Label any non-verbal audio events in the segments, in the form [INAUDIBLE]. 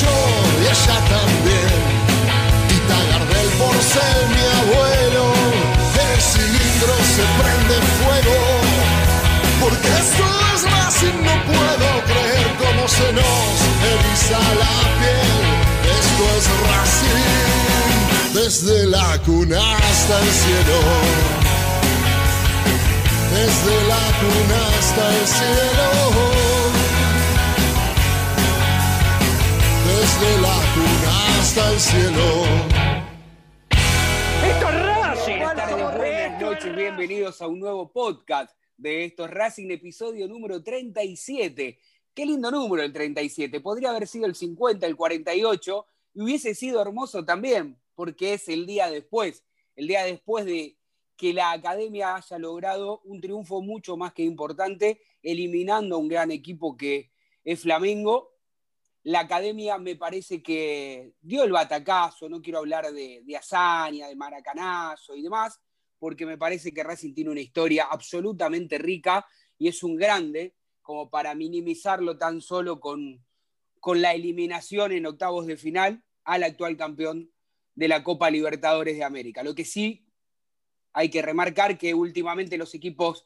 yo y ella también. Tita Gardel por ser mi abuelo, el cilindro se prende fuego. Porque esto es Racing, no puedo creer cómo se nos eriza la piel. Esto es Racing, desde la cuna hasta el cielo. Desde la cuna hasta el cielo. Episodio número 37. Qué lindo número el 37. Podría haber sido el 50, el 48, y hubiese sido hermoso también, porque es el día después, el día después de que la academia haya logrado un triunfo mucho más que importante, eliminando a un gran equipo que es Flamengo. La academia me parece que dio el batacazo, no quiero hablar de, de de maracanazo y demás, porque me parece que Racing tiene una historia absolutamente rica y es un grande como para minimizarlo tan solo con, con la eliminación en octavos de final al actual campeón de la Copa Libertadores de América. Lo que sí hay que remarcar que últimamente los equipos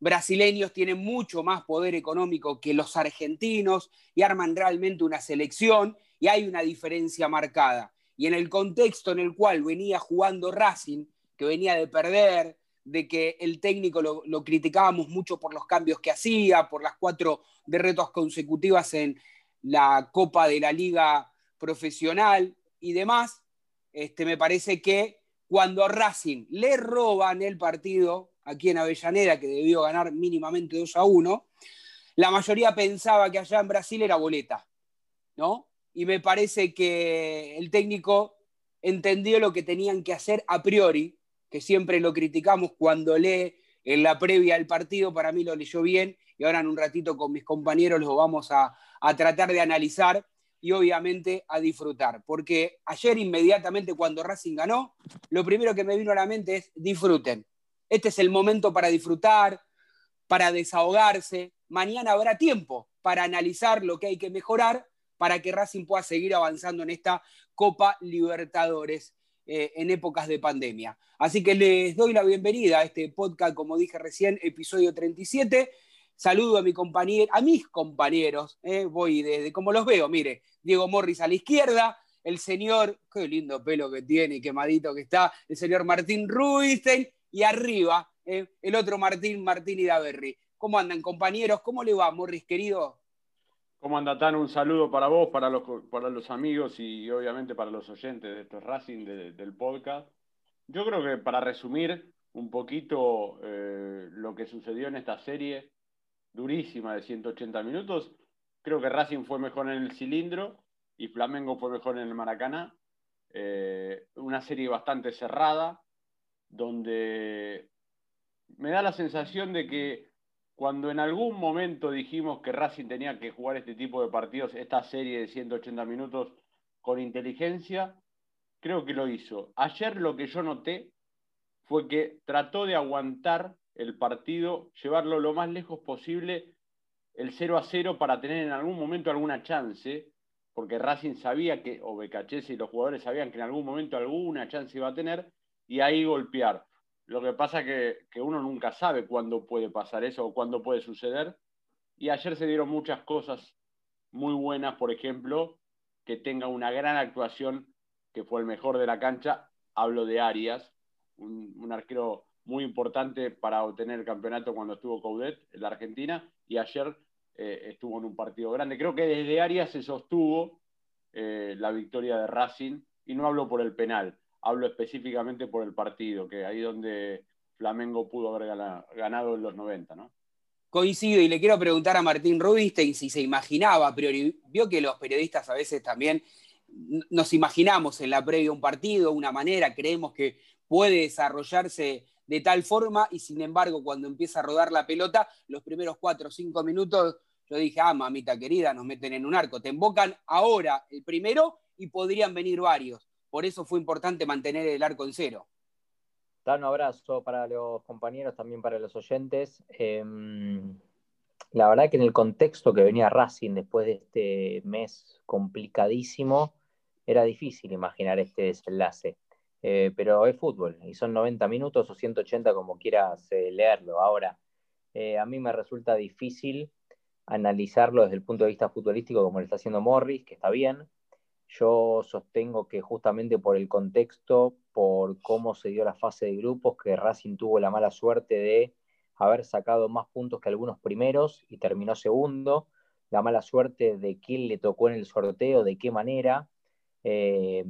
brasileños tienen mucho más poder económico que los argentinos y arman realmente una selección y hay una diferencia marcada. Y en el contexto en el cual venía jugando Racing, que venía de perder, de que el técnico lo, criticábamos mucho por los cambios que hacía, por las cuatro derrotas consecutivas en la Copa de la Liga Profesional y demás. Este, me parece que cuando a Racing le roban el partido aquí en Avellaneda, que debió ganar mínimamente 2 a 1, la mayoría pensaba que allá en Brasil era boleta, ¿no? Y me parece que el técnico entendió lo que tenían que hacer a priori, que siempre lo criticamos cuando lee en la previa del partido, para mí lo leyó bien y ahora en un ratito con mis compañeros lo vamos a, tratar de analizar y obviamente a disfrutar. Porque ayer inmediatamente cuando Racing ganó, lo primero que me vino a la mente es disfruten. Este es el momento para disfrutar, para desahogarse. Mañana habrá tiempo para analizar lo que hay que mejorar para que Racing pueda seguir avanzando en esta Copa Libertadores. Eh, en épocas de pandemia. Así que les doy la bienvenida a este podcast, como dije recién, episodio 37. Saludo a, mi mis compañeros, eh, voy desde como los veo, mire, Diego Morris a la izquierda, el señor, qué lindo pelo que tiene, quemadito que está, el señor Martín Ruistein, y arriba, eh, el otro Martín, Martín Idaverri. ¿Cómo andan, compañeros? ¿Cómo le va, Morris, querido? ¿Cómo anda, Tan? Un saludo para vos, para los, para los amigos y obviamente para los oyentes de estos Racing del podcast. Yo creo que para resumir un poquito eh, lo que sucedió en esta serie durísima de 180 minutos, creo que Racing fue mejor en el cilindro y Flamengo fue mejor en el Maracaná. Eh, una serie bastante cerrada, donde me da la sensación de que cuando en algún momento dijimos que Racing tenía que jugar este tipo de partidos, esta serie de 180 minutos con inteligencia, creo que lo hizo. Ayer lo que yo noté fue que trató de aguantar el partido, llevarlo lo más lejos posible, el 0 a 0 para tener en algún momento alguna chance, porque Racing sabía que, o Becachese y los jugadores sabían que en algún momento alguna chance iba a tener, y ahí golpear. Lo que pasa es que, uno nunca sabe cuándo puede pasar eso o cuándo puede suceder. Y ayer se dieron muchas cosas muy buenas, por ejemplo, que tenga una gran actuación, que fue el mejor de la cancha. Hablo de Arias, un, arquero muy importante para obtener el campeonato cuando estuvo Coudet en la Argentina. Y ayer eh, estuvo en un partido grande. Creo que desde Arias se sostuvo eh, la victoria de Racing. Y no hablo por el penal, hablo específicamente por el partido, que ahí donde Flamengo pudo haber ganado en los 90, ¿no? Coincido y le quiero preguntar a Martín Rubinstein si se imaginaba a vio que los periodistas a veces también nos imaginamos en la previa un partido, una manera, creemos que puede desarrollarse de tal forma y sin embargo cuando empieza a rodar la pelota, los primeros cuatro o cinco minutos, yo dije, ah, mamita querida, nos meten en un arco, te invocan ahora el primero y podrían venir varios. Por eso fue importante mantener el arco en cero. un abrazo para los compañeros, también para los oyentes. Em, la verdad que en el contexto que venía Racing después de este mes complicadísimo, era difícil imaginar este desenlace. Eh, pero es fútbol y son 90 minutos o 180 como quieras eh, leerlo. Ahora, eh, a mí me resulta difícil analizarlo desde el punto de vista futbolístico como lo está haciendo Morris, que está bien, yo sostengo que justamente por el contexto, por cómo se dio la fase de grupos, que Racing tuvo la mala suerte de haber sacado más puntos que algunos primeros y terminó segundo, la mala suerte de quién le tocó en el sorteo, de qué manera. Eh,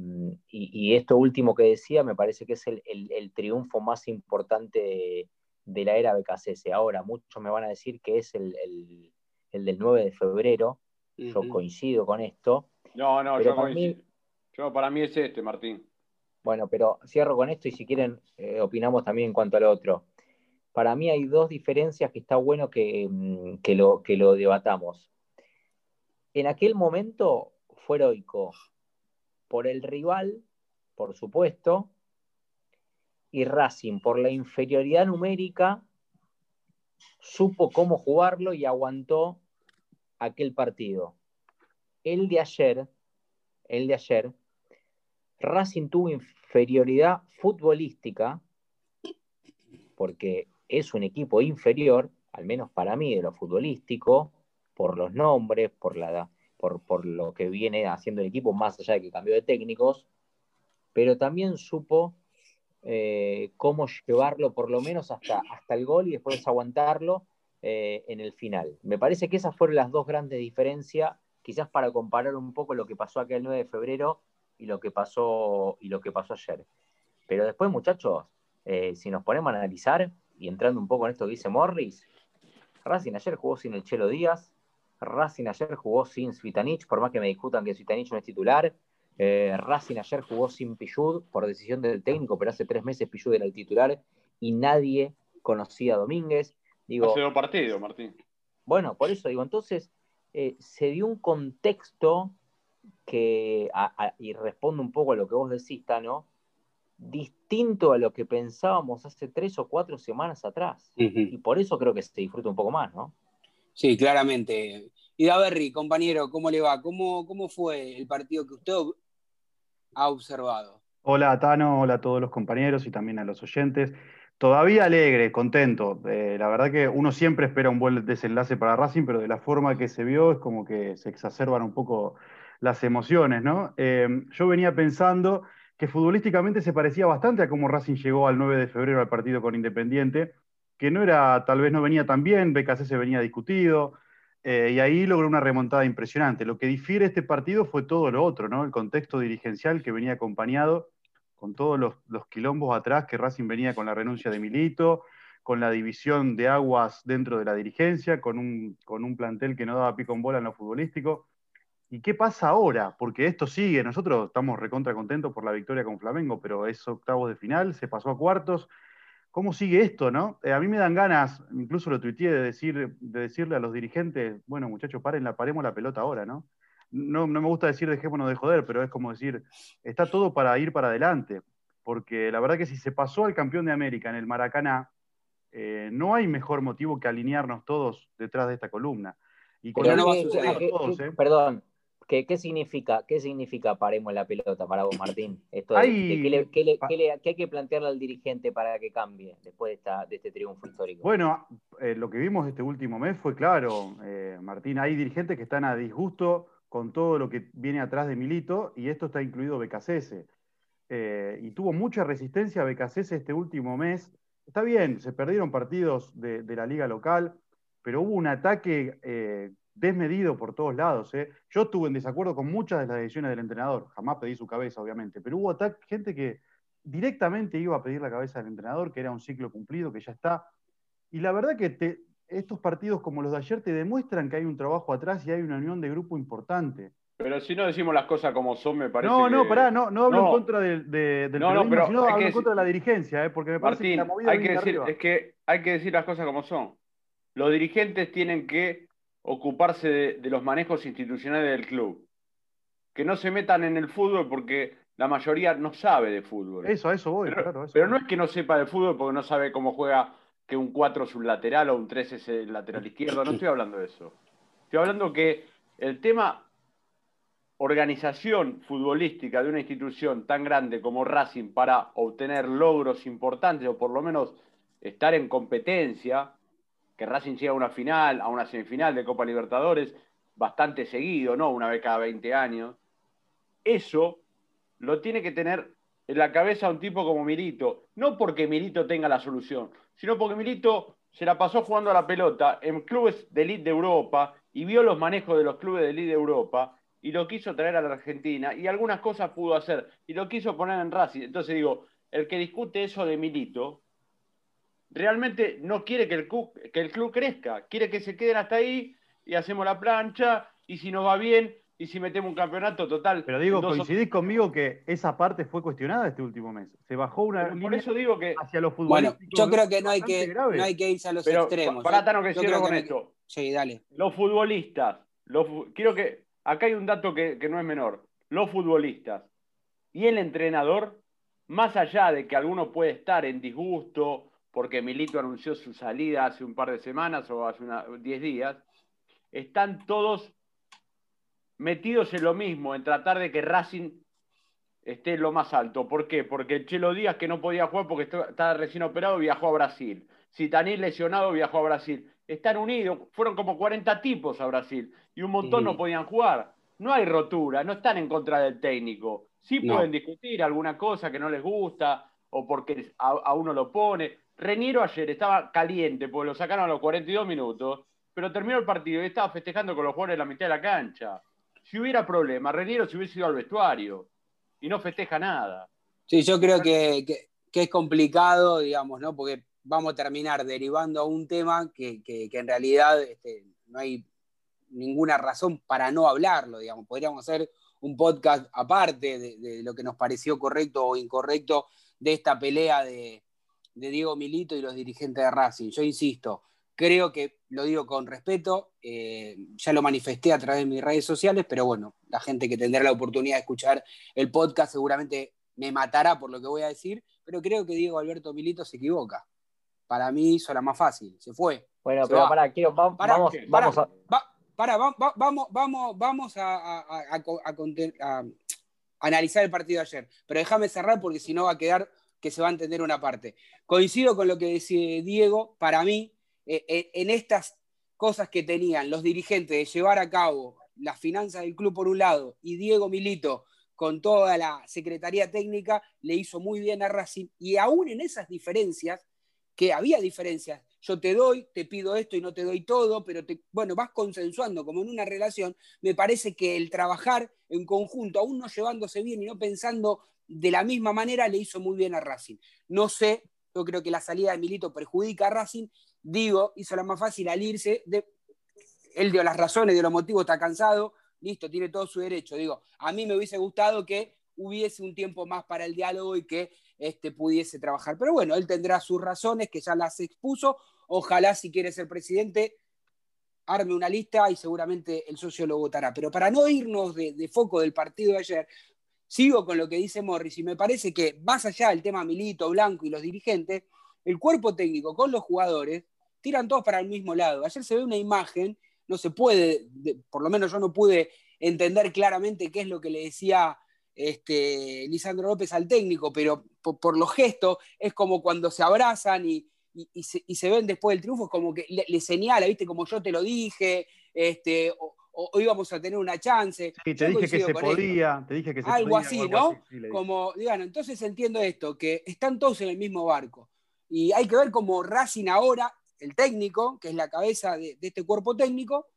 y, esto último que decía me parece que es el, triunfo más importante de, la era BKCS. Ahora, muchos me van a decir que es el, del 9 de febrero, yo coincido con esto, no, no, yo, para mí, yo para mí es este, Martín. Bueno, pero cierro con esto y si quieren eh, opinamos también en cuanto al otro. Para mí hay dos diferencias que está bueno que, mm, lo, que lo debatamos. En aquel momento fue heroico por el rival, por supuesto, y Racing por la inferioridad numérica supo cómo jugarlo y aguantó aquel partido el de ayer, el de ayer, Racing tuvo inferioridad futbolística, porque es un equipo inferior, al menos para mí, de lo futbolístico, por los nombres, por, la, por, por lo que viene haciendo el equipo, más allá de que cambió de técnicos, pero también supo eh, cómo llevarlo por lo menos hasta, hasta el gol y después aguantarlo eh, en el final. Me parece que esas fueron las dos grandes diferencias quizás para comparar un poco lo que pasó aquel 9 de febrero y lo que pasó, y lo que pasó ayer. Pero después, muchachos, eh, si nos ponemos a analizar, y entrando un poco en esto que dice Morris, Racing ayer jugó sin el Chelo Díaz, Racing ayer jugó sin Svitanich, por más que me discutan que Svitanich no es titular, eh, Racing ayer jugó sin Pillud por decisión del técnico, pero hace tres meses Pillud era el titular y nadie conocía a Domínguez. Digo, hace dos partidos, Martín. Bueno, por eso digo, entonces eh, se dio un contexto que, y respondo un poco a lo que vos decís, Tano, distinto a lo que pensábamos hace tres o cuatro semanas atrás. Y por eso creo que se disfruta un poco más, ¿no? Sí, claramente. Y Daverri, compañero, ¿cómo le va? ¿Cómo, ¿Cómo fue el partido que usted ha observado? Hola, Tano, hola a todos los compañeros y también a los oyentes. Todavía alegre, contento. Eh, la verdad que uno siempre espera un buen desenlace para Racing, pero de la forma que se vio es como que se exacerban un poco las emociones, ¿no? Eh, yo venía pensando que futbolísticamente se parecía bastante a cómo Racing llegó al 9 de febrero al partido con Independiente, que no era, tal vez no venía tan bien, BKC se venía discutido, eh, y ahí logró una remontada impresionante. Lo que difiere este partido fue todo lo otro, ¿no? El contexto dirigencial que venía acompañado con todos los, quilombos atrás que Racing venía con la renuncia de Milito, con la división de aguas dentro de la dirigencia, con un, con un plantel que no daba pico en bola en lo futbolístico. ¿Y qué pasa ahora? Porque esto sigue, nosotros estamos recontra contentos por la victoria con Flamengo, pero es octavos de final, se pasó a cuartos. ¿Cómo sigue esto, no? Eh, a mí me dan ganas, incluso lo tuiteé, de, decir, de decirle a los dirigentes, bueno, muchachos, paremos la pelota ahora, ¿no? ¿No? No me gusta decir dejémonos de joder, pero es como decir, está todo para ir para adelante. Porque la verdad que si se pasó al campeón de América en el Maracaná, eh, no hay mejor motivo que alinearnos todos detrás de esta columna. Y con no va a suceder todos, ¿eh? Perdón, ¿Qué, ¿Qué, significa, ¿Qué significa paremos la pelota para vos, Martín? Esto ¿qué, hay que plantearle al dirigente para que cambie después de, esta, de este triunfo histórico? Bueno, eh, lo que vimos este último mes fue claro, eh, Martín. Hay dirigentes que están a disgusto con todo lo que viene atrás de Milito y esto está incluido Becasese. Eh, y tuvo mucha resistencia Becasese este último mes. Está bien, se perdieron partidos de, la liga local, pero hubo un ataque desmedido por todos lados. ¿eh? Yo estuve en desacuerdo con muchas de las decisiones del entrenador, jamás pedí su cabeza, obviamente, pero hubo gente que directamente iba a pedir la cabeza del entrenador, que era un ciclo cumplido, que ya está. Y la verdad que estos partidos como los de ayer te demuestran que hay un trabajo atrás y hay una unión de grupo importante. Pero si no decimos las cosas como son, me parece. No, no, pará, no, no hablo en contra del, de, del no, no, sino hablo en contra de la dirigencia, ¿eh? porque me parece que la movida hay que decir, Es que hay que decir las cosas como son. Los dirigentes tienen que ocuparse de, los manejos institucionales del club. Que no se metan en el fútbol porque la mayoría no sabe de fútbol. Eso, a eso voy, pero, claro. pero no es que no sepa de fútbol porque no sabe cómo juega que un 4 es un lateral o un 3 es el lateral izquierdo. No estoy hablando de eso. Estoy hablando que el tema organización futbolística de una institución tan grande como Racing para obtener logros importantes o por lo menos estar en competencia, que Racing llega a una final, a una semifinal de Copa Libertadores, bastante seguido, ¿no? Una vez cada 20 años. Eso lo tiene que tener en la cabeza un tipo como Milito, no porque Milito tenga la solución, sino porque Milito se la pasó jugando a la pelota en clubes de elite de Europa y vio los manejos de los clubes de elite de Europa y lo quiso traer a la Argentina y algunas cosas pudo hacer y lo quiso poner en Racing. Entonces digo, el que discute eso de Milito realmente no quiere que el, club, que el club crezca, quiere que se queden hasta ahí y hacemos la plancha y si nos va bien y si metemos un campeonato total. Pero digo, coincidís conmigo que esa parte fue cuestionada este último mes. Se bajó una por eso digo que hacia los futbolistas. Bueno, yo creo que no hay que, no hay que irse a los extremos. Para ¿eh? que cierro con esto. Sí, dale. Los futbolistas, los, quiero que acá hay un dato que, que no es menor. Los futbolistas y el entrenador, más allá de que alguno puede estar en disgusto porque Milito anunció su salida hace un par de semanas o hace 10 días, están todos metidos en lo mismo, en tratar de que Racing esté en lo más alto. ¿Por qué? Porque el Chelo Díaz, que no podía jugar porque estaba recién operado, viajó a Brasil. Tanís lesionado, viajó a Brasil. Están unidos, fueron como 40 tipos a Brasil y un montón no podían jugar. No hay rotura, no están en contra del técnico. Sí pueden discutir alguna cosa que no les gusta o porque a uno lo pone, Reniero ayer estaba caliente porque lo sacaron a los 42 minutos, pero terminó el partido y estaba festejando con los jugadores en la mitad de la cancha. Si hubiera problema, Reniero se hubiese ido al vestuario y no festeja nada. Sí, yo creo que, es complicado, digamos, ¿no? Porque vamos a terminar derivando a un tema que, en realidad este, no hay ninguna razón para no hablarlo, digamos. Podríamos hacer un podcast aparte de lo que nos pareció correcto o incorrecto de esta pelea de, de Diego Milito y los dirigentes de Racing. Yo insisto, creo que lo digo con respeto, eh, ya lo manifesté a través de mis redes sociales, pero bueno, la gente que tendrá la oportunidad de escuchar el podcast seguramente me matará por lo que voy a decir, pero creo que Diego Alberto Milito se equivoca. Para mí hizo la más fácil, se fue. Bueno, pero para, quiero, vamos, vamos, a... para, vamos, vamos, vamos a, analizar el partido de ayer, pero déjame cerrar porque si no va a quedar que se va a entender una parte. Coincido con lo que decía Diego, para mí, en estas cosas que tenían los dirigentes de llevar a cabo las finanzas del club por un lado y Diego Milito con toda la secretaría técnica le hizo muy bien a Racing y aún en esas diferencias, que había diferencias, yo te doy, te pido esto y no te doy todo, pero bueno, vas consensuando como en una relación, me parece que el trabajar en conjunto, aún no llevándose bien y no pensando de la misma manera le hizo muy bien a Racing. No sé, yo creo que la salida de Milito perjudica a Racing, digo, hizo la más fácil al irse, él dio las razones, dio los motivos, está cansado, listo, tiene todo su derecho. Digo, a mí me hubiese gustado que hubiese un tiempo más para el diálogo y que este, pudiese trabajar. Pero bueno, él tendrá sus razones que ya las expuso. Ojalá si quiere ser presidente, arme una lista y seguramente el socio lo votará. Pero para no irnos de, foco del partido de ayer, sigo con lo que dice Morris y me parece que más allá del tema Milito, Blanco y los dirigentes, el cuerpo técnico con los jugadores tiran todos para el mismo lado. Ayer se ve una imagen, no se puede, por lo menos yo no pude entender claramente qué es lo que le decía este, Lisandro López al técnico, pero por, los gestos es como cuando se abrazan y, se, ven después del triunfo, es como que le, señala, ¿viste? Como yo te lo dije, este, o, íbamos a tener una chance. Sí, te dije que se podía, te dije que se algo Así, ¿no? como, digan, entonces entiendo esto, que están todos en el mismo barco. Y hay que ver cómo Racing ahora, el técnico, que es la cabeza de este cuerpo técnico,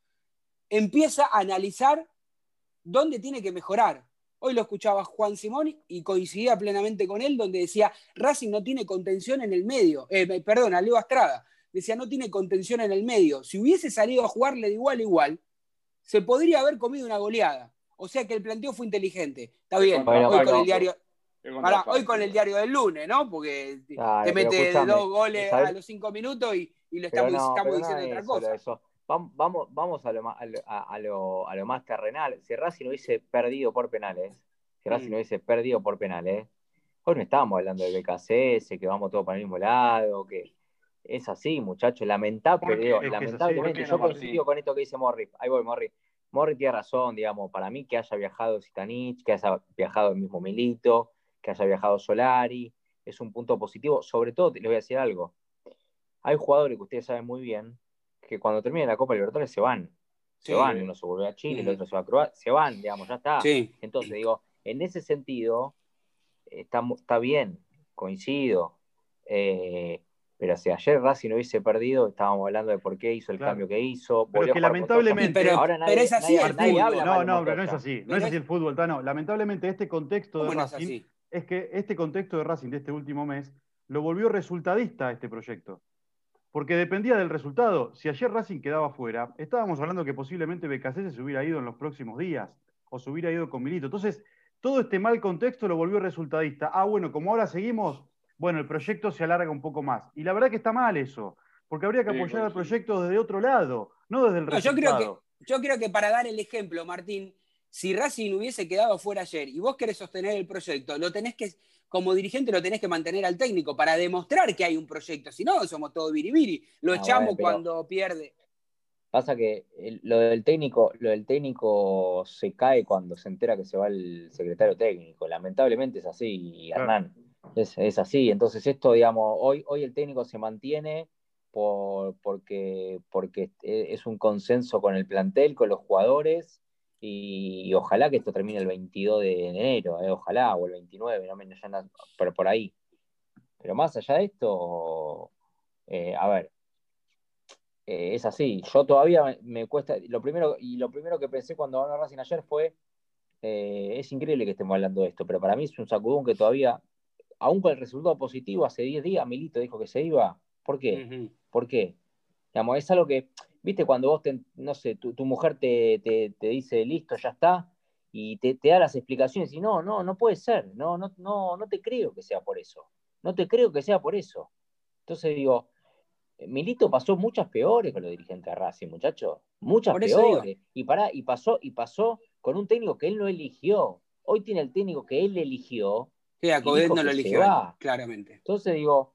empieza a analizar dónde tiene que mejorar Hoy lo escuchaba Juan Simón y coincidía plenamente con él, donde decía, Racing no tiene contención en el medio. Eh, perdón, a Leo Estrada. Decía, no tiene contención en el medio. Si hubiese salido a jugarle de igual a igual, se podría haber comido una goleada. O sea que el planteo fue inteligente. Está bien, hoy, con el diario, hoy con el diario del lunes, ¿no? Porque te mete dos goles a los cinco minutos y, lo estamos, diciendo otra cosa vamos, vamos a, lo, a, lo, más terrenal. Si Racing no hubiese perdido por penales, si Racing no hubiese perdido por penales, hoy no estábamos hablando de BKCS, que vamos todos para el mismo lado, que es así, muchachos. Lamentable, lamentablemente, yo coincido con esto que dice Morri. Ahí voy, Morri. Morri tiene razón, digamos, para mí que haya viajado Zitanich, que haya viajado el mismo Milito, que haya viajado Solari, es un punto positivo. Sobre todo, les voy a decir algo. Hay jugadores que ustedes saben muy bien que cuando termine la Copa Libertadores se van. Se van, uno se vuelve a Chile, el otro se va a Croacia, se van, digamos, ya está. Entonces, digo, en ese sentido, está, está bien, coincido. Eh, pero si ayer Racing no hubiese perdido, estábamos hablando de por qué hizo el cambio que hizo. Pero que lamentablemente. Pero, ahora nadie, es así el fútbol. no, no, pero no es así. No es así el fútbol, no. Lamentablemente, este contexto de Racing. Es que este contexto de Racing de este último mes lo volvió resultadista a este proyecto porque dependía del resultado. Si ayer Racing quedaba fuera, estábamos hablando que posiblemente BKC se hubiera ido en los próximos días o se hubiera ido con Milito. Entonces, todo este mal contexto lo volvió resultadista. Ah, bueno, como ahora seguimos, bueno, el proyecto se alarga un poco más. Y la verdad que está mal eso, porque habría que apoyar al proyecto desde otro lado, no desde el resultado. Yo creo, que, yo creo que para dar el ejemplo, Martín, si Racing hubiese quedado fuera ayer y vos querés sostener el proyecto, lo tenés que como dirigente lo tenés que mantener al técnico para demostrar que hay un proyecto. Si no, somos todos biribiri. Lo ah, echamos cuando pierde. Pasa que lo del técnico, lo del técnico se cae cuando se entera que se va el secretario técnico. Lamentablemente es así, Hernán. Es, así. Entonces, esto, digamos, hoy, hoy el técnico se mantiene por, porque, porque es un consenso con el plantel, con los jugadores y, ojalá que esto termine el 22 de enero, eh, ojalá, o el 29, no menos pero por ahí. Pero más allá de esto, eh, a ver, eh, es así. Yo todavía me, cuesta. Lo primero, y lo primero que pensé cuando ganó Racing ayer fue. es increíble que estemos hablando de esto, pero para mí es un sacudón que todavía, aún con el resultado positivo, hace 10 días Milito dijo que se iba. ¿Por qué? ¿Por qué? Digamos, es algo que ¿Viste cuando vos, no sé, tu, mujer te, dice, listo, ya está, y te, da las explicaciones y no, no, no puede ser, no, no, no, no te creo que sea por eso, no te creo que sea por eso. Entonces digo, Milito pasó muchas peores con los dirigentes de Racing, muchachos, muchas peores. Y, para, y, pasó, y pasó con un técnico que él no eligió. Hoy tiene el técnico que él eligió. Sí, a no lo eligió, claramente. Entonces digo,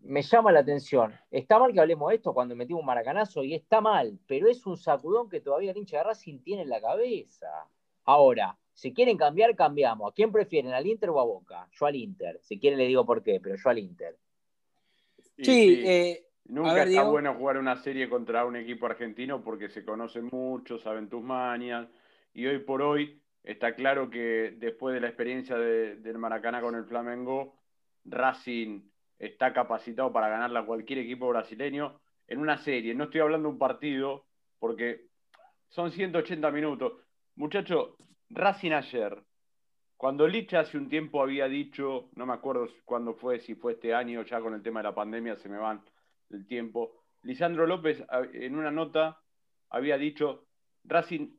me llama la atención. Está mal que hablemos de esto cuando metimos un maracanazo y está mal, pero es un sacudón que todavía el hincha de Racing tiene en la cabeza. Ahora, si quieren cambiar, cambiamos. ¿A quién prefieren, al Inter o a Boca? Yo al Inter. Si quieren le digo por qué, pero yo al Inter. Sí, eh, Nunca está bueno jugar una serie contra un equipo argentino porque se conocen mucho, saben tus mañas. Y hoy por hoy está claro que después de la experiencia del Maracaná con el Flamengo, Racing está capacitado para ganarle a cualquier equipo brasileño en una serie. No estoy hablando de un partido, porque son 180 minutos. Muchachos, Racing ayer cuando Lich hace un tiempo había dicho, no me acuerdo cuándo fue, si fue este año, ya con el tema de la pandemia se me van el tiempo, Lisandro López en una nota había dicho, Racing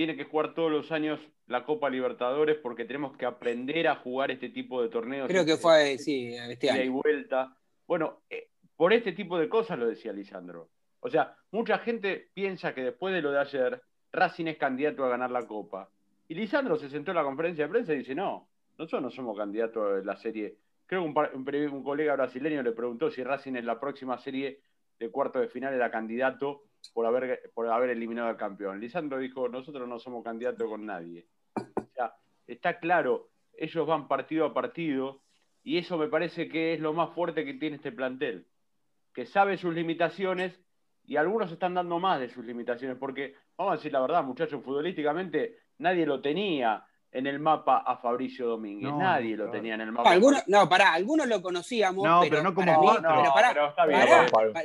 tiene que jugar todos los años la Copa Libertadores porque tenemos que aprender a jugar este tipo de torneos. Creo que fue, sí, este año. Y vuelta. Bueno, eh, por este tipo de cosas lo decía Lisandro. O sea, mucha gente piensa que después de lo de ayer, Racing es candidato a ganar la Copa. Y Lisandro se sentó en la conferencia de prensa y dice, no, nosotros no somos candidatos a la serie. Creo que un, colega brasileño le preguntó si Racing en la próxima serie de cuarto de final era candidato por haber, por haber eliminado al campeón. Lisandro dijo, nosotros no somos candidatos con nadie. O sea, está claro, ellos van partido a partido y eso me parece que es lo más fuerte que tiene este plantel, que sabe sus limitaciones y algunos están dando más de sus limitaciones, porque vamos a decir la verdad, muchachos, futbolísticamente nadie lo tenía en el mapa a Fabricio Domínguez. Nadie lo tenía en el mapa. Algunos, no, pará, algunos lo conocíamos. No, pero, no como vos. No, pero, pará, pero está bien.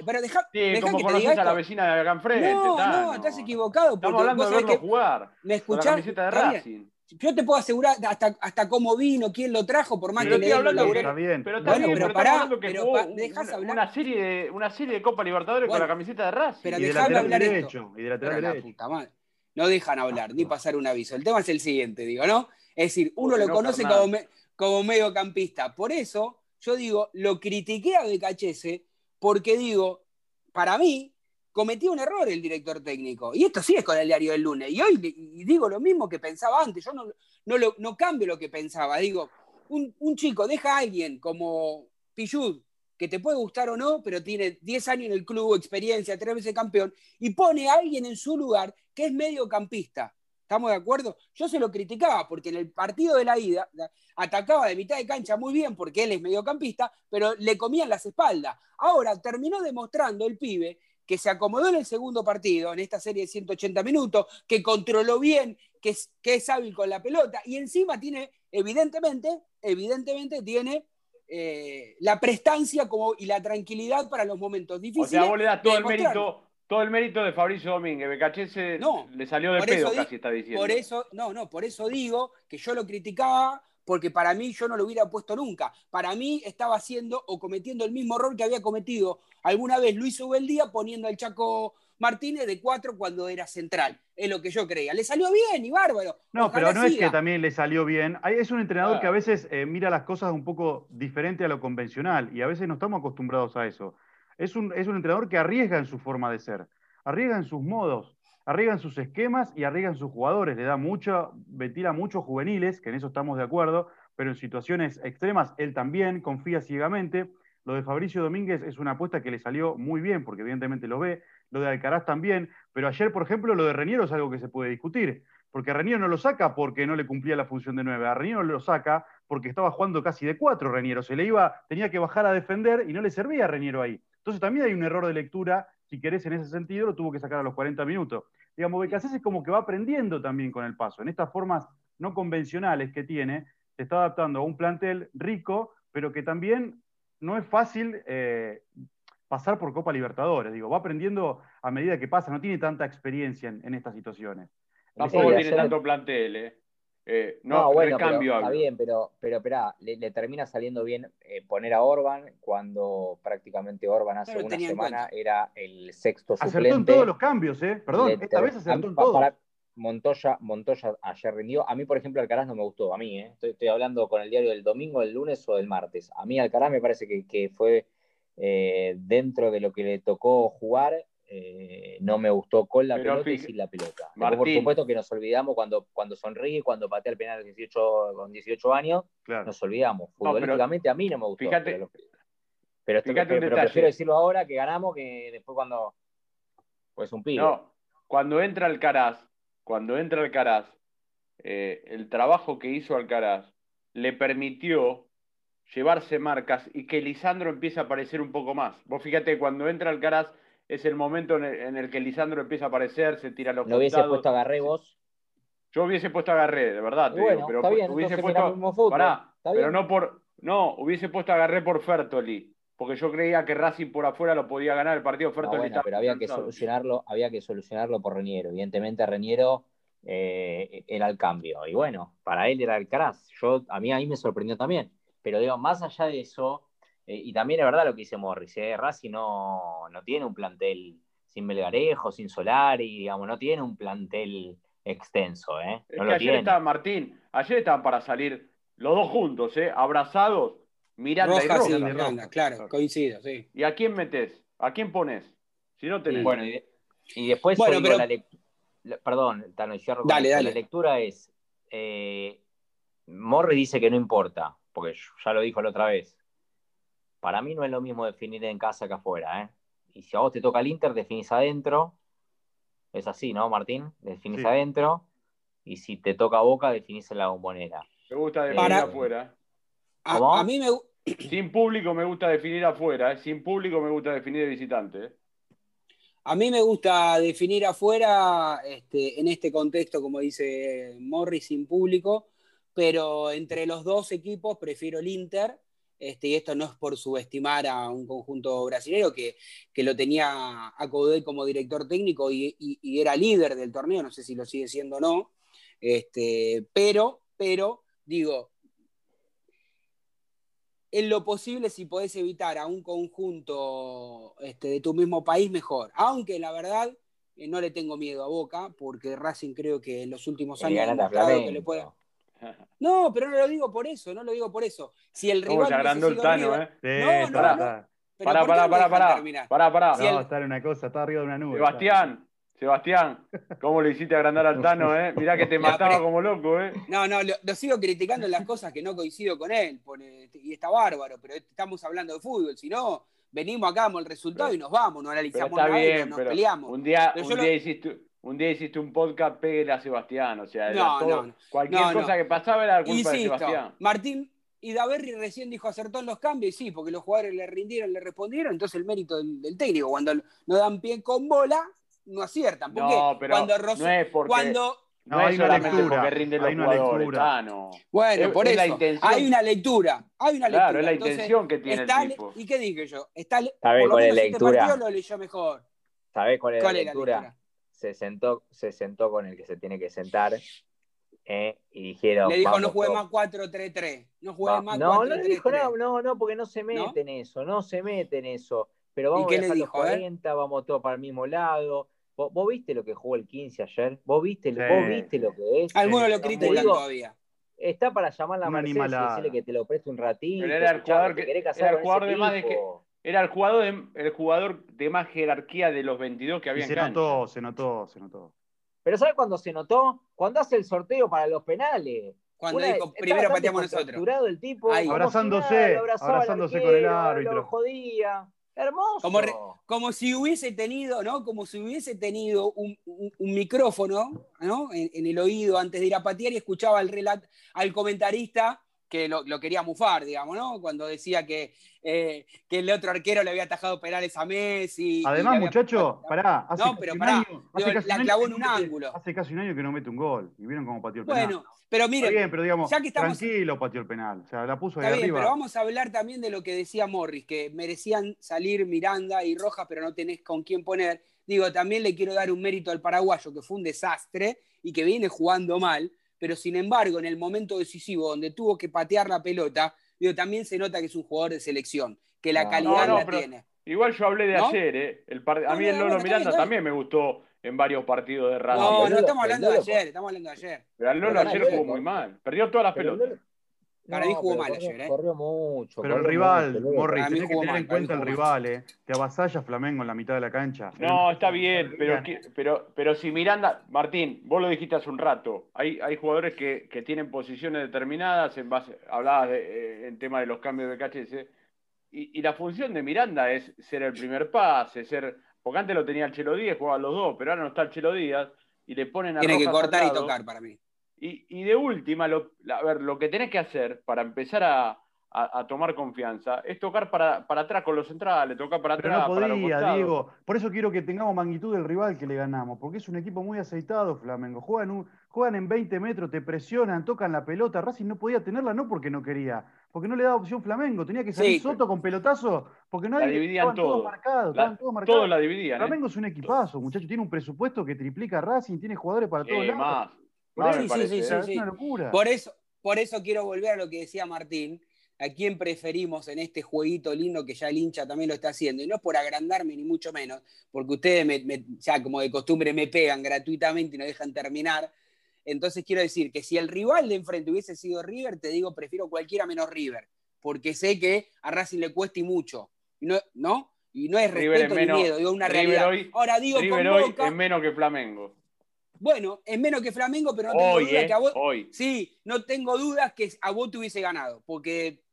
pero deja, sí, como conoces a la vecina de acá enfrente. No, no, estás equivocado. Estamos hablando de verlo jugar. Me escuchás. La camiseta de Racing. Yo te puedo asegurar hasta, hasta cómo vino, quién lo trajo, por más que le den la Está bien. Pero, bueno, pero, pará, pero dejas hablar. Una serie, de, una serie de Copa Libertadores con la camiseta de Racing. Pero dejame hablar derecho, esto. Y de lateral derecho. Puta madre. No dejan hablar, ni pasar un aviso. El tema es el siguiente, digo, ¿no? Es decir, uno lo conoce como, como mediocampista. Por eso, yo digo, lo critiqué a Becachese porque digo, para mí, cometió un error el director técnico. Y esto sí es con el diario del lunes. Y hoy digo lo mismo que pensaba antes. Yo no, no, no cambio lo que pensaba. Digo, un, un, chico deja a alguien como Pichud, que te puede gustar o no, pero tiene 10 años en el club, experiencia, tres veces campeón, y pone a alguien en su lugar que es mediocampista. ¿Estamos de acuerdo? Yo se lo criticaba porque en el partido de la ida atacaba de mitad de cancha muy bien porque él es mediocampista, pero le comían las espaldas. Ahora terminó demostrando el pibe que se acomodó en el segundo partido, en esta serie de 180 minutos, que controló bien, que es, que es hábil con la pelota y encima tiene, evidentemente, evidentemente tiene eh, la prestancia como, y la tranquilidad para los momentos difíciles. O sea, vos le das todo el mérito todo el mérito de Fabricio Domínguez. Becachese no, le salió de pedo, casi está diciendo. Por eso, no, no, por eso digo que yo lo criticaba porque para mí yo no lo hubiera puesto nunca. Para mí estaba haciendo o cometiendo el mismo error que había cometido alguna vez Luis Ubeldía poniendo al Chaco Martínez de cuatro cuando era central. Es lo que yo creía. Le salió bien y bárbaro. No, pero no es que también le salió bien. Es un entrenador que a veces eh, mira las cosas un poco diferente a lo convencional y a veces no estamos acostumbrados a eso. Es un, es un entrenador que arriesga en su forma de ser, arriesga en sus modos, arriesga en sus esquemas y arriesga en sus jugadores. Le da mucho, ventila muchos juveniles, que en eso estamos de acuerdo, pero en situaciones extremas él también confía ciegamente. Lo de Fabricio Domínguez es una apuesta que le salió muy bien, porque evidentemente lo ve. Lo de Alcaraz también. Pero ayer, por ejemplo, lo de Reñero es algo que se puede discutir. Porque Reñero no lo saca porque no le cumplía la función de nueve. A Reñero lo saca porque estaba jugando casi de cuatro Reñero. Se le iba, tenía que bajar a defender y no le servía a Reñero ahí. Entonces también hay un error de lectura, si querés, en ese sentido, lo tuvo que sacar a los 40 minutos. Digamos, Becasés es como que va aprendiendo también con el paso. En estas formas no convencionales que tiene, se está adaptando a un plantel rico, pero que también no es fácil eh, pasar por Copa Libertadores. Digo, va aprendiendo a medida que pasa, no tiene tanta experiencia en, estas situaciones. Tampoco tiene tanto plantel, ¿eh? Eh, no, bueno, está bien, pero, pero espera, le, termina saliendo bien eh, poner a Orban cuando prácticamente Orban hace una semana era el sexto suplente. Acertó en todos los cambios, ¿eh? Perdón, esta vez acertó en todos. Montoya, Montoya ayer rindió. A mí, por ejemplo, Alcaraz no me gustó. A mí, ¿eh? estoy, hablando con el diario del domingo, del lunes o del martes. A mí Alcaraz me parece que, que fue dentro de lo que le tocó jugar, eh, no me gustó con la pelota y sin la pelota. por supuesto que nos olvidamos cuando, cuando sonríe, cuando patea el penal 18, con 18 años, nos olvidamos. Futbolísticamente a mí no me gustó. Fíjate, pero, prefiero decirlo ahora que ganamos que después cuando pues un pibe. No, cuando entra Alcaraz, cuando entra Alcaraz, eh, el trabajo que hizo Alcaraz le permitió llevarse marcas y que Lisandro empiece a aparecer un poco más. Vos fíjate, cuando entra Alcaraz es el momento en el, que Lisandro empieza a aparecer, se tira los ¿Lo hubiese puesto Agarré vos? Yo hubiese puesto Agarré, de verdad, te digo, pero hubiese puesto. Pará, pero no por. No, hubiese puesto Agarré por Fertoli. Porque yo creía que Racing por afuera lo podía ganar el partido Fertoli. pero había que solucionarlo, había que solucionarlo por Reñero. Evidentemente, Reñero eh, era el cambio. Y bueno, para él era Alcaraz. Yo, a mí ahí me sorprendió también. Pero digo, más allá de eso, eh, y también es verdad lo que dice Morris, eh, Racing no, no tiene un plantel sin Melgarejo, sin Solari, digamos, no tiene un plantel extenso, ¿eh? No es que ayer Martín, ayer estaban para salir los dos juntos, ¿eh? Abrazados, Miranda y Rojas. Miranda, claro, coincido, sí. ¿Y a quién metes? ¿A quién pones? Si no tenés. Bueno, y, después bueno, la lectura. Perdón, Tano, y cierro dale, dale. La lectura es. Eh, Morris dice que no importa, porque ya lo dijo la otra vez. Para mí no es lo mismo definir en casa que afuera, ¿eh? Y si a vos te toca el Inter, definís adentro. Es así, ¿no, Martín? Definís adentro. Y si te toca Boca, definís en la bombonera. Me gusta definir afuera. A, mí me [CLEARS THROAT] [CLEARS THROAT] Sin público me gusta definir afuera, ¿eh? sin público me gusta definir de visitante. ¿eh? A mí me gusta definir afuera este, en este contexto, como dice Morris, sin público, pero entre los dos equipos prefiero el Inter este, y esto no es por subestimar a un conjunto brasileño que, lo tenía a Coudet como director técnico y, era líder del torneo, no sé si lo sigue siendo o no, este, pero, pero, digo, en lo posible, si podés evitar a un conjunto este, de tu mismo país, mejor. Aunque la verdad, eh, no le tengo miedo a Boca, porque Racing creo que en los últimos años que le puede, [LAUGHS] no, pero no lo digo por eso, no lo digo por eso. Si el rival. Se agrandó el Tano, ¿eh? Sí, no, no, no. Pará, pará, pará, pará. Pará, pará. No, está en una cosa, está arriba de una nube. Sebastián, Sebastián, ¿cómo le hiciste agrandar al Tano, eh? Mirá que te [LAUGHS] mataba como loco, eh. No, no, lo, sigo criticando en las cosas que no coincido con él, y está bárbaro, pero estamos hablando de fútbol, si no, venimos acá, damos el resultado y nos vamos, no analizamos nada, bien, nos peleamos. Un día, un día hiciste un día hiciste un podcast, pégale a Sebastián. O sea, cualquier cosa que pasaba era culpa de Sebastián. Martín Idaverri recién dijo acertó en los cambios, y sí, porque los jugadores le rindieron, le respondieron, entonces el mérito del, técnico, cuando no dan pie con bola, no aciertan. Porque no, pero cuando no es porque, cuando no, hay una lectura, porque rinden los jugadores. no. Bueno, por eso. hay una lectura. Hay una lectura. Claro, es la intención que tiene el tipo. ¿Y qué dije yo? Está, por lo menos este partido lo leyó mejor. ¿Sabés cuál es la lectura? Se sentó, se sentó con el que se tiene que sentar eh, y dijeron. Le dijo, no juegue más 4-3-3. No juegue más no, 4 No, le dijo, no, no, no, porque no se mete en eso, no se mete en eso. Pero vamos a dejar los 40, vamos todos para el mismo lado. ¿Vos, viste lo que jugó el 15 ayer? ¿Vos viste, ¿vos viste lo que es? Algunos lo critican todavía. Está para llamar a la Mercedes y decirle que te lo preste un ratito. Pero era el jugador, que, era el jugador de más de que era el jugador de, el jugador de más jerarquía de los 22 que había se notó, se notó, se notó. Pero ¿sabes cuándo se notó? Cuando hace el sorteo para los penales. Cuando dijo, primero pateamos nosotros. el tipo, abrazándose, abrazándose con el árbitro. Lo jodía. Hermoso. Como, si hubiese tenido, ¿no? Como si hubiese tenido un, micrófono, ¿no? En, el oído antes de ir a patear y escuchaba al, relat, al comentarista que lo, quería mufar, digamos, ¿no? Cuando decía que, eh, que el otro arquero le había atajado penales a Messi. Además, muchacho, pará. Hace no, pero pará, la clavó en un ángulo. Hace casi un año que no mete un gol. Y vieron cómo pateó el penal. Bueno, pero miren, bien, pero digamos, ya que estamos, tranquilo pateó el penal. O sea, la puso ahí arriba. Pero vamos a hablar también de lo que decía Morris, que merecían salir Miranda y Rojas, pero no tenés con quién poner. Digo, también le quiero dar un mérito al paraguayo, que fue un desastre y que viene jugando mal pero sin embargo, en el momento decisivo donde tuvo que patear la pelota, digo, también se nota que es un jugador de selección, que la calidad la tiene. Igual yo hablé de ayer, ¿eh? El a mí el Lolo Miranda también me gustó en varios partidos de radio. No, no estamos hablando de ayer, estamos hablando de ayer. Pero el Lolo ayer jugó muy mal, perdió todas las pelotas. Para mí jugó mal ayer, ¿eh? Corrió mucho. Pero el rival, Morris, tenés que tener en cuenta el rival, ¿eh? Te avasalla Flamengo en la mitad de la cancha. No, está bien, pero, pero, pero si Miranda, Martín, vos lo dijiste hace un rato, hay, hay jugadores que, que tienen posiciones determinadas, en base, hablabas de, eh, en tema de los cambios de KHS, y, y, la función de Miranda es ser el primer pase, ser. Porque antes lo tenía el Chelo Díaz, jugaba los dos, pero ahora no está el Chelo Díaz, y le ponen a. Tiene que cortar y tocar para mí. Y, de última, lo, a ver, lo que tenés que hacer para empezar a, tomar confianza es tocar para, atrás con los centrales, tocar para Pero atrás. No podía, Diego. Por eso quiero que tengamos magnitud del rival que le ganamos, porque es un equipo muy aceitado, Flamengo. Juega, juegan en 20 metros, te presionan, tocan la pelota. Racing no podía tenerla, no porque no quería, porque no le daba opción Flamengo. Tenía que salir Soto con pelotazo, porque no la dividían estaban todos marcados. La, todos marcados. Todos la dividían. ¿eh? Flamengo es un equipazo, muchachos. Tiene un presupuesto que triplica Racing, tiene jugadores para todos lados. Más. Por sí, sí, sí, es una locura. Por eso, por eso quiero volver a lo que decía Martín a quién preferimos en este jueguito lindo que ya el hincha también lo está haciendo. Y no es por agrandarme ni mucho menos, porque ustedes ya como de costumbre me pegan gratuitamente y no dejan terminar. Entonces quiero decir que si el rival de enfrente hubiese sido River, te digo, prefiero cualquiera menos River, porque sé que a Racing le cuesta y mucho. No, ¿no? Y no es respeto ni miedo, digo una realidad. Ahora digo River hoy es menos que Flamengo. Bueno, es menos que Flamengo, pero no tengo dudas eh, que a vos. Hoy. Sí, no tengo dudas que a vos te hubiese ganado, porque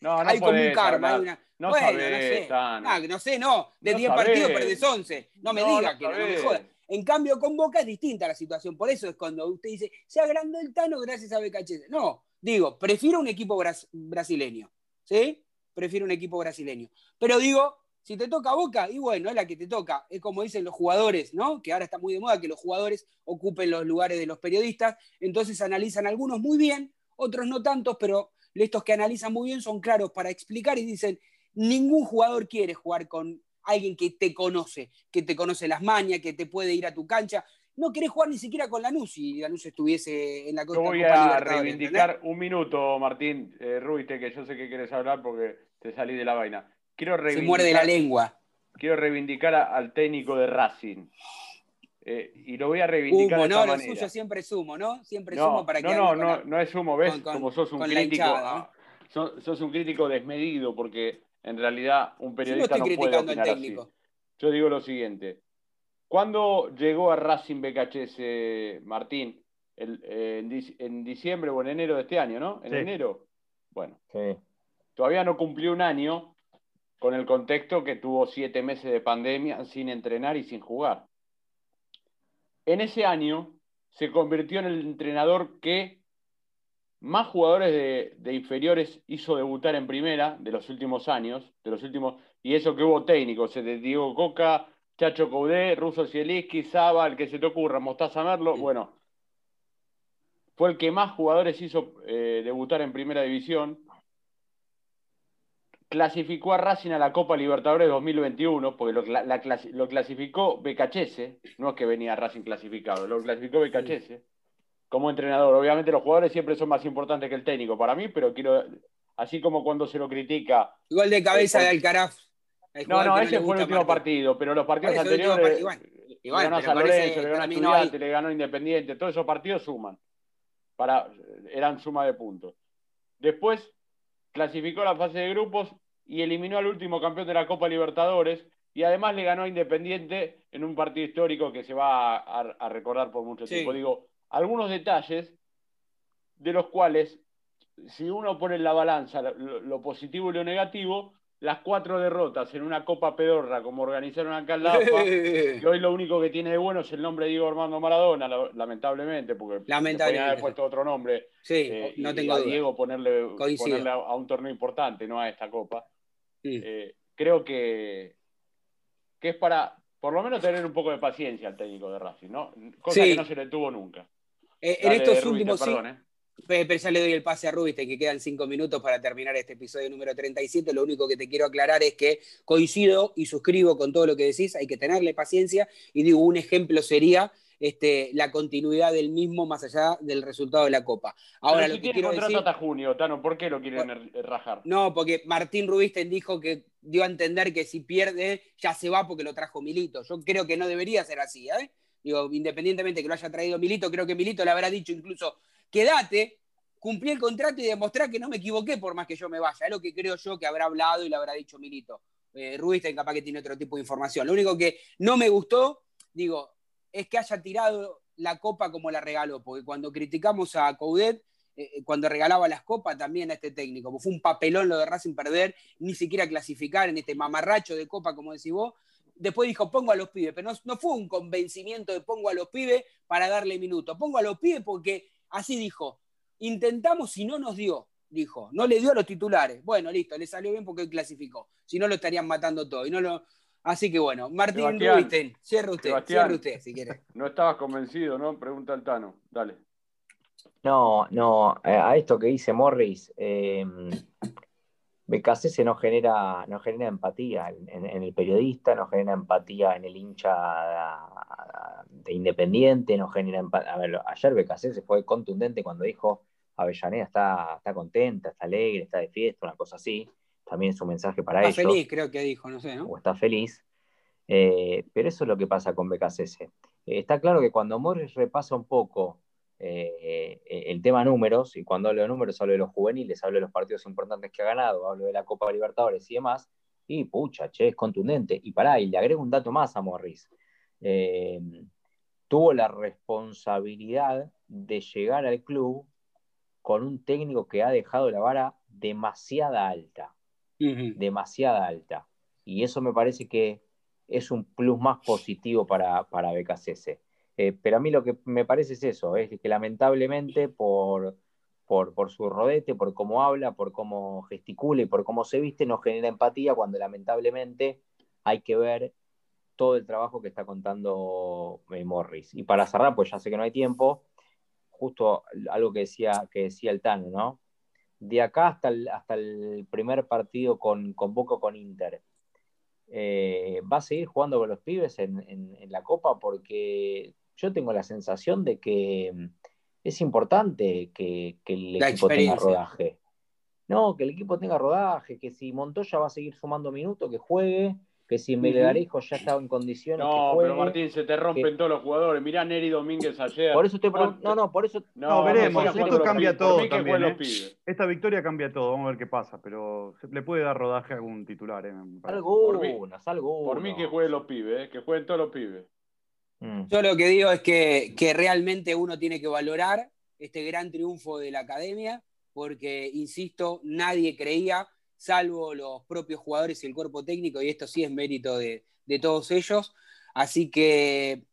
no, no hay como un karma. Hay una... No bueno, sabés, no sé. no sé, no. De 10 partidos perdés 11. No me digas que no, me jodas. En cambio, con Boca es distinta la situación. Por eso es cuando usted dice, se agrandó el Tano gracias a BKH. No, digo, prefiero un equipo brasileño. ¿Sí? Prefiero un equipo brasileño. Pero digo, si te toca Boca, y bueno, es la que te toca. Es como dicen los jugadores, ¿no? Que ahora está muy de moda que los jugadores ocupen los lugares de los periodistas. Entonces analizan algunos muy bien, otros no tantos, pero estos que analizan muy bien son claros para explicar y dicen, ningún jugador quiere jugar con alguien que te conoce, que te conoce las mañas, que te puede ir a tu cancha. No querés jugar ni siquiera con Lanús si Lanús estuviese en la Copa Yo voy a reivindicar un minuto, Martín eh, Ruite, que yo sé que quieres hablar porque te salí de la vaina. Quiero Se muerde la lengua. Quiero reivindicar al técnico de Racing. Eh, y lo voy a reivindicar humo, de esta no, lo suyo siempre sumo, ¿no? Siempre no, sumo para que. No, no, no, no es humo, ¿ves? Como sos un crítico. sos, un crítico desmedido, porque en realidad un periodista no, puede opinar así. Yo digo lo siguiente. ¿Cuándo llegó a Racing BKHS Martín? Eh, en, diciembre o en enero de este año, ¿no? En enero. Bueno. Todavía no cumplió un año con el contexto que tuvo siete meses de pandemia sin entrenar y sin jugar. En ese año se convirtió en el entrenador que más jugadores de, inferiores hizo debutar en primera de los últimos años, de los últimos, y eso que hubo técnicos, de Diego Coca, Chacho Coudé, Russo Zielinski, Saba, el que se te ocurra, Mostaza Merlo, bueno, fue el que más jugadores hizo eh, debutar en primera división, clasificó a Racing a la Copa Libertadores 2021, porque lo, clasificó Becachese, no es que venía Racing clasificado, lo clasificó Becachese como entrenador. Obviamente los jugadores siempre son más importantes que el técnico para mí, pero quiero, así como cuando se lo critica... Igual de cabeza eh, de Alcaraz. No, no, ese fue el último partido, pero los partidos anteriores... le ganó a San Lorenzo, le ganó a Estudiantes, le ganó a Independiente, todos esos partidos suman. Para, eran suma de puntos. Después clasificó la fase de grupos y eliminó al último campeón de la Copa Libertadores y además le ganó a Independiente en un partido histórico que se va a, recordar por mucho tiempo. Digo, algunos detalles de los cuales, si uno pone en la balanza lo, positivo y lo negativo, las cuatro derrotas en una Copa Pedorra, como organizaron acá en la AFA, [LAUGHS] que hoy lo único que tiene de bueno es el nombre de Diego Armando Maradona, lamentablemente, porque lamentablemente. haber puesto otro nombre. Sí, eh, no tengo y a Diego ponerle, ponerle a, un torneo importante, no a esta Copa. Eh, creo que, que es para, por lo menos, tener un poco de paciencia al técnico de Racing, ¿no? Cosa que no se le tuvo nunca. Eh, en estos últimos perdón, eh. Pero ya le doy el pase a Rubiste, que quedan cinco minutos para terminar este episodio número 37. Lo único que te quiero aclarar es que coincido y suscribo con todo lo que decís, hay que tenerle paciencia. Y digo, un ejemplo sería este, la continuidad del mismo más allá del resultado de la Copa. Ahora, lo que quiero decir, hasta junio, Tano, ¿por qué lo quieren er, rajar? No, porque Martín Rubisten dijo que dio a entender que si pierde ya se va porque lo trajo Milito. Yo creo que no debería ser así, ¿eh? Digo, independientemente que lo haya traído Milito, creo que Milito le habrá dicho incluso, quédate, cumplí el contrato y demostrá que no me equivoqué por más que yo me vaya. Es lo que creo yo que habrá hablado y le habrá dicho Milito. Eh, Rubisten capaz que tiene otro tipo de información. Lo único que no me gustó, digo, es que haya tirado la copa como la regaló, porque cuando criticamos a Coudet, eh, eh, cuando regalaba las copas también a este técnico, fue un papelón lo de Racing perder, ni siquiera clasificar en este mamarracho de copa, como decís vos. Después dijo, pongo a los pibes, pero no, fue un convencimiento de pongo a los pibes para darle minutos, pongo a los pibes porque así dijo, intentamos y no nos dio, dijo, no le dio a los titulares. Bueno, listo, le salió bien porque clasificó, si no lo estarían matando todo. Y no lo, Así que bueno, Martín Ruiten, cierre usted, cierre usted si quiere. No estabas convencido, ¿no? Pregunta al Tano, dale. No, no, a esto que dice Morris, eh, BKC no genera, no genera empatía en, el periodista, no genera empatía en el hincha de Independiente, no genera empatía. A ver, ayer BKC se fue contundente cuando dijo Avellaneda está, está contenta, está alegre, está de fiesta, una cosa así. También es un mensaje para ellos. Está feliz, creo que dijo, no sé, ¿no? O está feliz. Eh, pero eso es lo que pasa con BKC. Eh, está claro que cuando Morris repasa un poco eh, el tema números, y cuando hablo de números hablo de los juveniles, hablo de los partidos importantes que ha ganado, hablo de la Copa Libertadores y demás, y pucha, che, es contundente. Y pará, y le agrego un dato más a Morris. Eh, tuvo la responsabilidad de llegar al club con un técnico que ha dejado la vara demasiada alta. Demasiada alta. Y eso me parece que es un plus más positivo para, para. Eh, pero a mí lo que me parece es eso, es que lamentablemente por, por, su rodete, por cómo habla, por cómo gesticula y por cómo se viste, no genera empatía cuando lamentablemente hay que ver todo el trabajo que está contando eh, Morris. Y para cerrar, pues ya sé que no hay tiempo, justo algo que decía, que decía el Tano, ¿no? De acá hasta el, hasta el primer partido con, con Boca con Inter, eh, va a seguir jugando con los pibes en, en, la Copa porque yo tengo la sensación de que mm, es importante que, el equipo tenga rodaje. No, que el equipo tenga rodaje, que si Montoya va a seguir sumando minutos, que juegue, que si Melgarejo ya estaba en condiciones. No, pero Martín, se te rompen todos los jugadores. Mirá Neri Domínguez ayer. Por eso estoy preguntando. No, no, por eso. No, veremos. Esto cambia todo. También, ¿eh? Esta victoria cambia todo. Vamos a ver qué pasa. Pero se le puede dar rodaje a algún titular. ¿eh? Algunas, algunas. Por mí que jueguen los pibes, ¿eh? que jueguen todos los pibes. Mm. Yo lo que digo es que, realmente uno tiene que valorar este gran triunfo de la academia, porque, insisto, nadie creía, salvo los propios jugadores y el cuerpo técnico, y esto sí es mérito de, todos ellos. Así que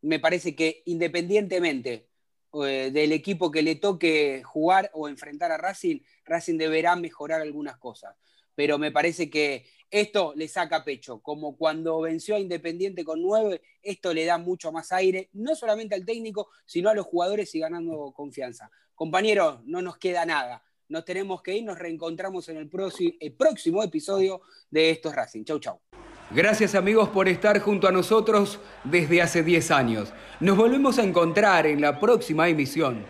me parece que independientemente eh, del equipo que le toque jugar o enfrentar a Racing, Racing deberá mejorar algunas cosas. Pero me parece que esto le saca pecho, como cuando venció a Independiente con 9, esto le da mucho más aire, no solamente al técnico, sino a los jugadores y ganando confianza. Compañeros, no nos queda nada. Nos tenemos que ir, nos reencontramos en el, próximo episodio de Estos Racing. Chau, chau. Gracias amigos por estar junto a nosotros desde hace 10 años. Nos volvemos a encontrar en la próxima emisión.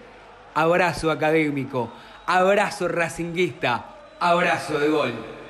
Abrazo académico, abrazo racinguista, abrazo de gol.